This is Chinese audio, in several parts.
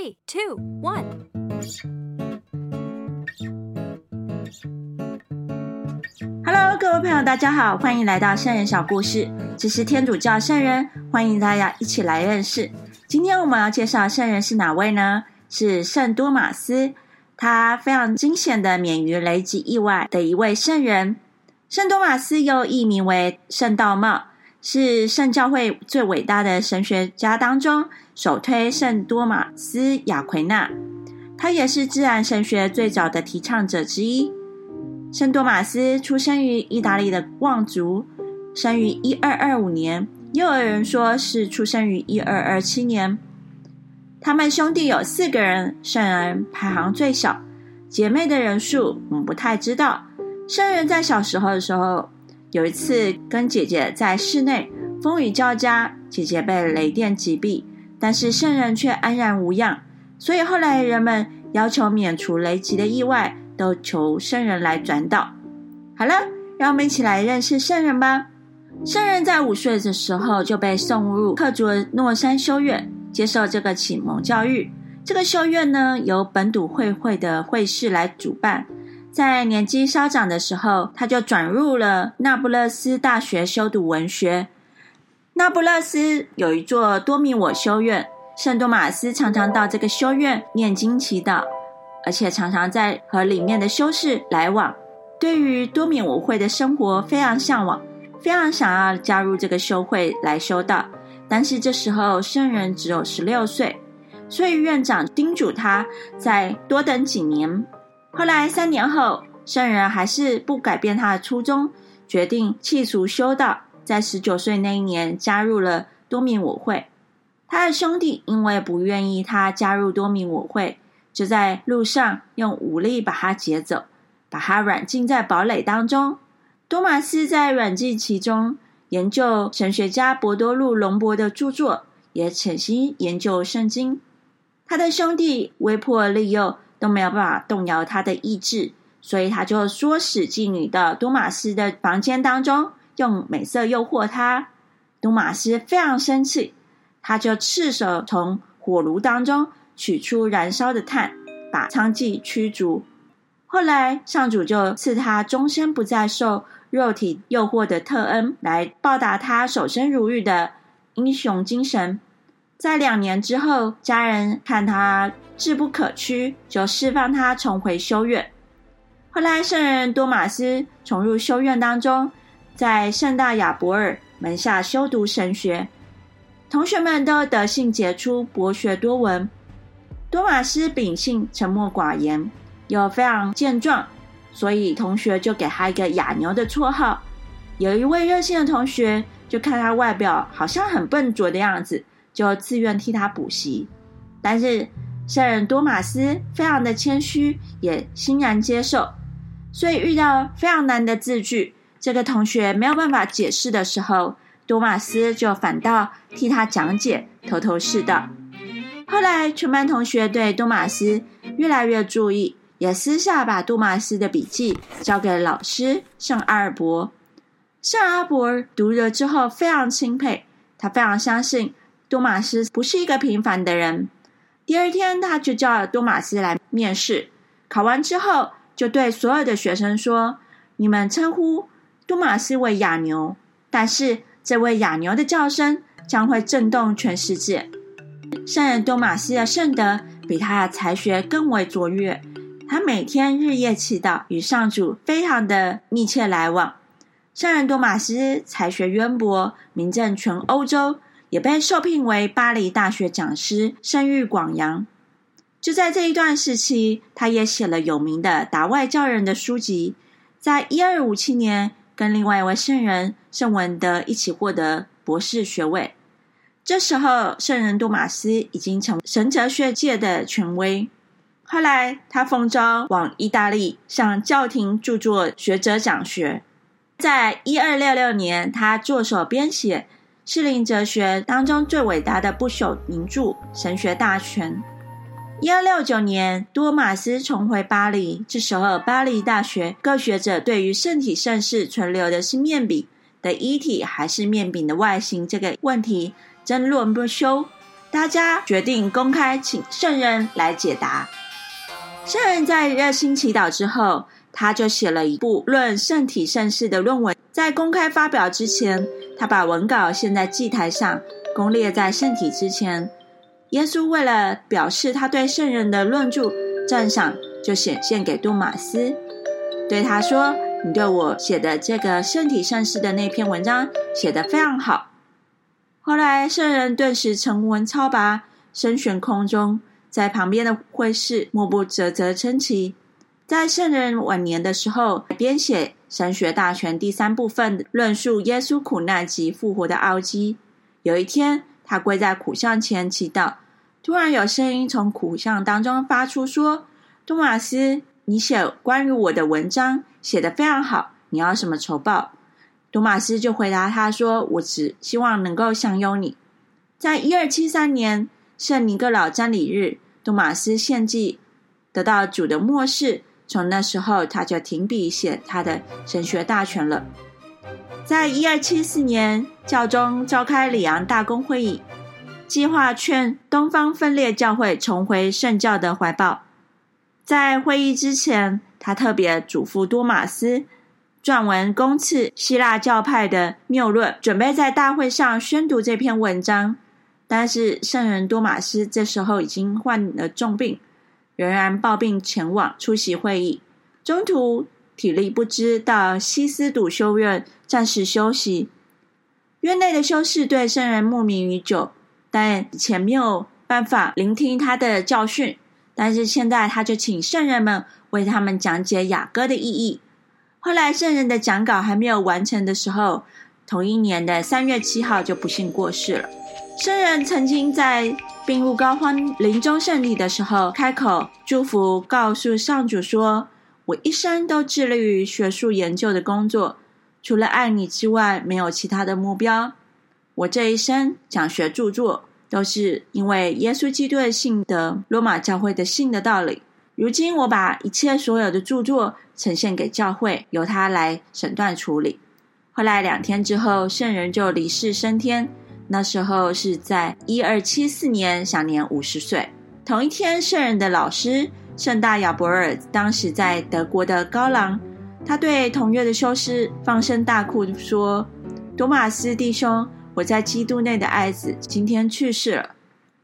Three, two, one. Hello，各位朋友，大家好，欢迎来到圣人小故事。这是天主教圣人，欢迎大家一起来认识。今天我们要介绍圣人是哪位呢？是圣多马斯，他非常惊险的免于雷击意外的一位圣人。圣多马斯又译名为圣道茂，是圣教会最伟大的神学家当中首推圣多马斯亚奎纳。他也是自然神学最早的提倡者之一。圣多马斯出生于意大利的望族，生于一二二五年，又有人说是出生于一二二七年。他们兄弟有四个人，圣人排行最小，姐妹的人数我们不太知道。圣人在小时候的时候，有一次跟姐姐在室内风雨交加，姐姐被雷电击毙，但是圣人却安然无恙。所以后来人们要求免除雷击的意外，都求圣人来转导。好了，让我们一起来认识圣人吧。圣人在五岁的时候就被送入克卓诺山修院，接受这个启蒙教育。这个修院呢，由本笃会会的会士来主办。在年纪稍长的时候，他就转入了那不勒斯大学修读文学。那不勒斯有一座多米我修院。圣多马斯常常到这个修院念经祈祷，而且常常在和里面的修士来往。对于多米我会的生活非常向往，非常想要加入这个修会来修道。但是这时候圣人只有十六岁，所以院长叮嘱他再多等几年。后来三年后，圣人还是不改变他的初衷，决定弃俗修道，在十九岁那一年加入了多明舞会。他的兄弟因为不愿意他加入多明舞会，就在路上用武力把他劫走，把他软禁在堡垒当中。多马斯在软禁其中研究神学家博多禄隆博的著作，也潜心研究圣经。他的兄弟威迫利诱都没有办法动摇他的意志，所以他就唆使妓女到多马斯的房间当中，用美色诱惑他。多马斯非常生气。他就赤手从火炉当中取出燃烧的炭，把娼妓驱逐。后来上主就赐他终身不再受肉体诱惑的特恩，来报答他守身如玉的英雄精神。在两年之后，家人看他志不可屈，就释放他重回修院。后来圣人多马斯重入修院当中，在圣大雅伯尔门下修读神学。同学们都德性杰出，博学多闻。多马斯秉性沉默寡言，又非常健壮，所以同学就给他一个“哑牛”的绰号。有一位热心的同学，就看他外表好像很笨拙的样子，就自愿替他补习。但是圣人多马斯非常的谦虚，也欣然接受。所以遇到非常难的字句，这个同学没有办法解释的时候。多马斯就反倒替他讲解，头头是道。后来，全班同学对多马斯越来越注意，也私下把多马斯的笔记交给老师圣阿尔伯。圣阿尔伯读了之后非常钦佩，他非常相信多马斯不是一个平凡的人。第二天，他就叫多马斯来面试。考完之后，就对所有的学生说：“你们称呼多马斯为哑牛，但是。”这位哑牛的叫声将会震动全世界。圣人多马斯的圣德比他的才学更为卓越，他每天日夜祈祷，与上主非常的密切来往。圣人多马斯才学渊博，名震全欧洲，也被受聘为巴黎大学讲师，声誉广扬。就在这一段时期，他也写了有名的达外教人的书籍。在一二五七年。跟另外一位圣人圣文德一起获得博士学位。这时候，圣人杜马斯已经成神哲学界的权威。后来，他奉召往意大利向教廷著作学者讲学。在一二六六年，他着手编写士林哲学当中最伟大的不朽名著《神学大全》。一二六九年，多马斯重回巴黎。这时候，巴黎大学各学者对于圣体盛世存留的是面饼的衣体还是面饼的外形这个问题争论不休。大家决定公开请圣人来解答。圣人在热心祈祷之后，他就写了一部论圣体圣事的论文。在公开发表之前，他把文稿献在祭台上，公列在圣体之前。耶稣为了表示他对圣人的论著赞赏，就显现给杜马斯，对他说：“你对我写的这个圣体圣事的那篇文章写得非常好。”后来圣人顿时成文超拔，身悬空中，在旁边的会士莫不啧啧称奇。在圣人晚年的时候，编写《神学大全》第三部分，论述耶稣苦难及复活的奥迹。有一天。他跪在苦像前祈祷，突然有声音从苦像当中发出，说：“多马斯，你写关于我的文章写得非常好，你要什么酬报？”多马斯就回答他说：“我只希望能够享有你。”在一二七三年圣尼各老瞻礼日，多马斯献祭，得到主的漠视。从那时候，他就停笔写他的神学大全了。在一二七四年，教宗召开里昂大公会议，计划劝东方分裂教会重回圣教的怀抱。在会议之前，他特别嘱咐多马斯撰文攻刺希腊教派的谬论，准备在大会上宣读这篇文章。但是圣人多马斯这时候已经患了重病，仍然抱病前往出席会议，中途。体力不支，到西斯笃修院暂时休息。院内的修士对圣人慕名已久，但以前没有办法聆听他的教训。但是现在，他就请圣人们为他们讲解雅歌的意义。后来，圣人的讲稿还没有完成的时候，同一年的三月七号就不幸过世了。圣人曾经在病入膏肓、临终圣礼的时候，开口祝福，告诉上主说。我一生都致力于学术研究的工作，除了爱你之外，没有其他的目标。我这一生讲学著作，都是因为耶稣基督的信德、罗马教会的信的道理。如今，我把一切所有的著作呈现给教会，由他来审断处理。后来两天之后，圣人就离世升天，那时候是在一二七四年，享年五十岁。同一天，圣人的老师。圣大亚伯尔当时在德国的高廊，他对同月的修士放声大哭，说：“多马斯弟兄，我在基督内的爱子今天去世了。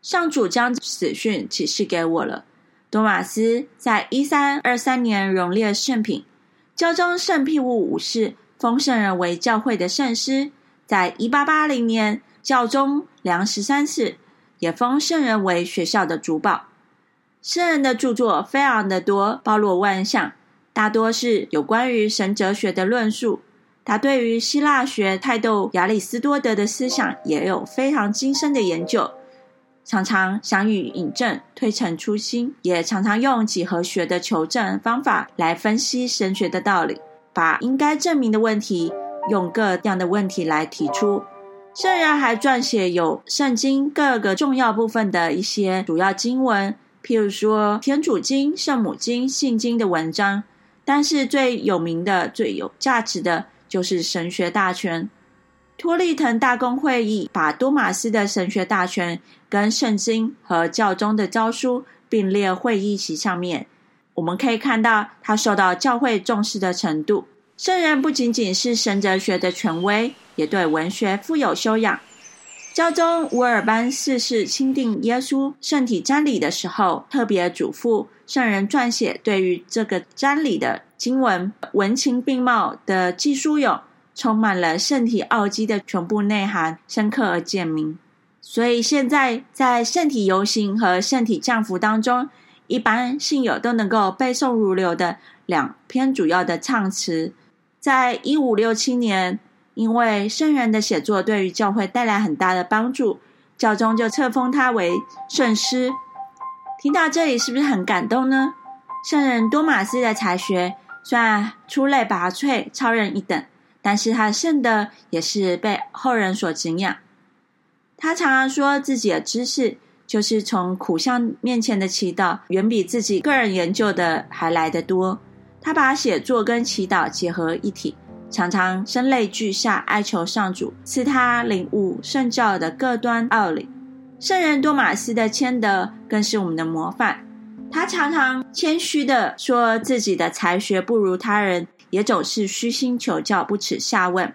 上主将死讯启示给我了。多马斯在一三二三年荣列圣品，教宗圣庇务五世封圣人为教会的圣师。在一八八零年，教宗良十三世也封圣人为学校的主保。”圣人的著作非常的多，包罗万象，大多是有关于神哲学的论述。他对于希腊学泰斗亚里斯多德的思想也有非常精深的研究，常常想与引证，推陈出新，也常常用几何学的求证方法来分析神学的道理，把应该证明的问题用各样的问题来提出。圣人还撰写有圣经各个重要部分的一些主要经文。譬如说《天主经》《圣母经》《信经》的文章，但是最有名的、最有价值的就是《神学大全》。托利滕大公会议把多马斯的神学大全跟圣经和教宗的诏书并列会议席上面，我们可以看到他受到教会重视的程度。圣人不仅仅是神哲学的权威，也对文学富有修养。教宗乌尔班四世钦定耶稣圣体瞻礼的时候，特别嘱咐圣人撰写对于这个瞻礼的经文，文情并茂的记书咏，充满了圣体奥迹的全部内涵，深刻而简明。所以现在在圣体游行和圣体降服当中，一般信友都能够背诵如流的两篇主要的唱词，在一五六七年。因为圣人的写作对于教会带来很大的帮助，教宗就册封他为圣师。听到这里，是不是很感动呢？圣人多马斯的才学虽然出类拔萃、超人一等，但是他的圣德也是被后人所敬仰。他常常说自己的知识就是从苦相面前的祈祷，远比自己个人研究的还来得多。他把写作跟祈祷结合一体。常常声泪俱下，哀求上主赐他领悟圣教的各端奥理。圣人多马斯的谦德更是我们的模范。他常常谦虚的说自己的才学不如他人，也总是虚心求教，不耻下问。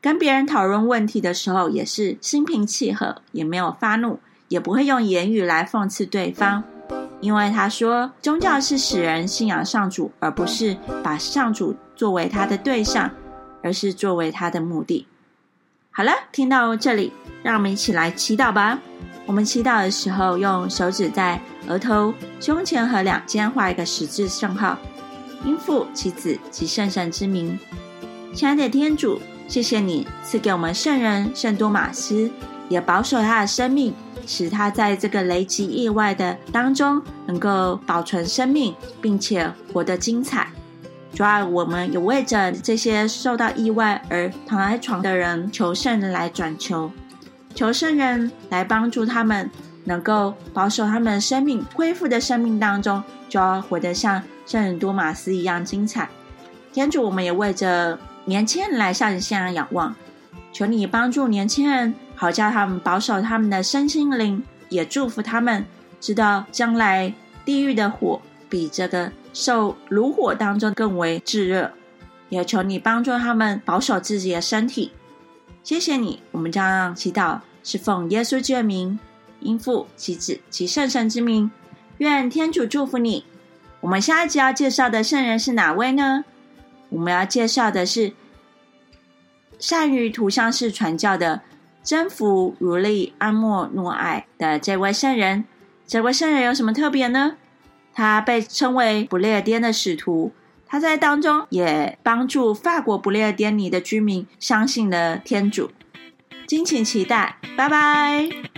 跟别人讨论问题的时候，也是心平气和，也没有发怒，也不会用言语来讽刺对方。因为他说，宗教是使人信仰上主，而不是把上主作为他的对象，而是作为他的目的。好了，听到这里，让我们一起来祈祷吧。我们祈祷的时候，用手指在额头、胸前和两肩画一个十字圣号，应父、其子及圣神之名。亲爱的天主，谢谢你赐给我们圣人圣多马斯，也保守他的生命。使他在这个雷击意外的当中能够保存生命，并且活得精彩。主要我们也为着这些受到意外而躺在床的人，求圣人来转求，求圣人来帮助他们，能够保守他们生命，恢复的生命当中，就要活得像圣人多马斯一样精彩。天主，我们也为着年轻人来向你献上仰望，求你帮助年轻人。好叫他们保守他们的身心灵，也祝福他们知道将来地狱的火比这个受炉火当中更为炙热。也求你帮助他们保守自己的身体。谢谢你，我们将祈祷是奉耶稣之名，应父、其子、其圣神之名。愿天主祝福你。我们下一集要介绍的圣人是哪位呢？我们要介绍的是善于图像式传教的。征服如利阿莫诺埃的这位圣人，这位圣人有什么特别呢？他被称为不列颠的使徒，他在当中也帮助法国不列颠尼的居民相信了天主。敬请期待，拜拜。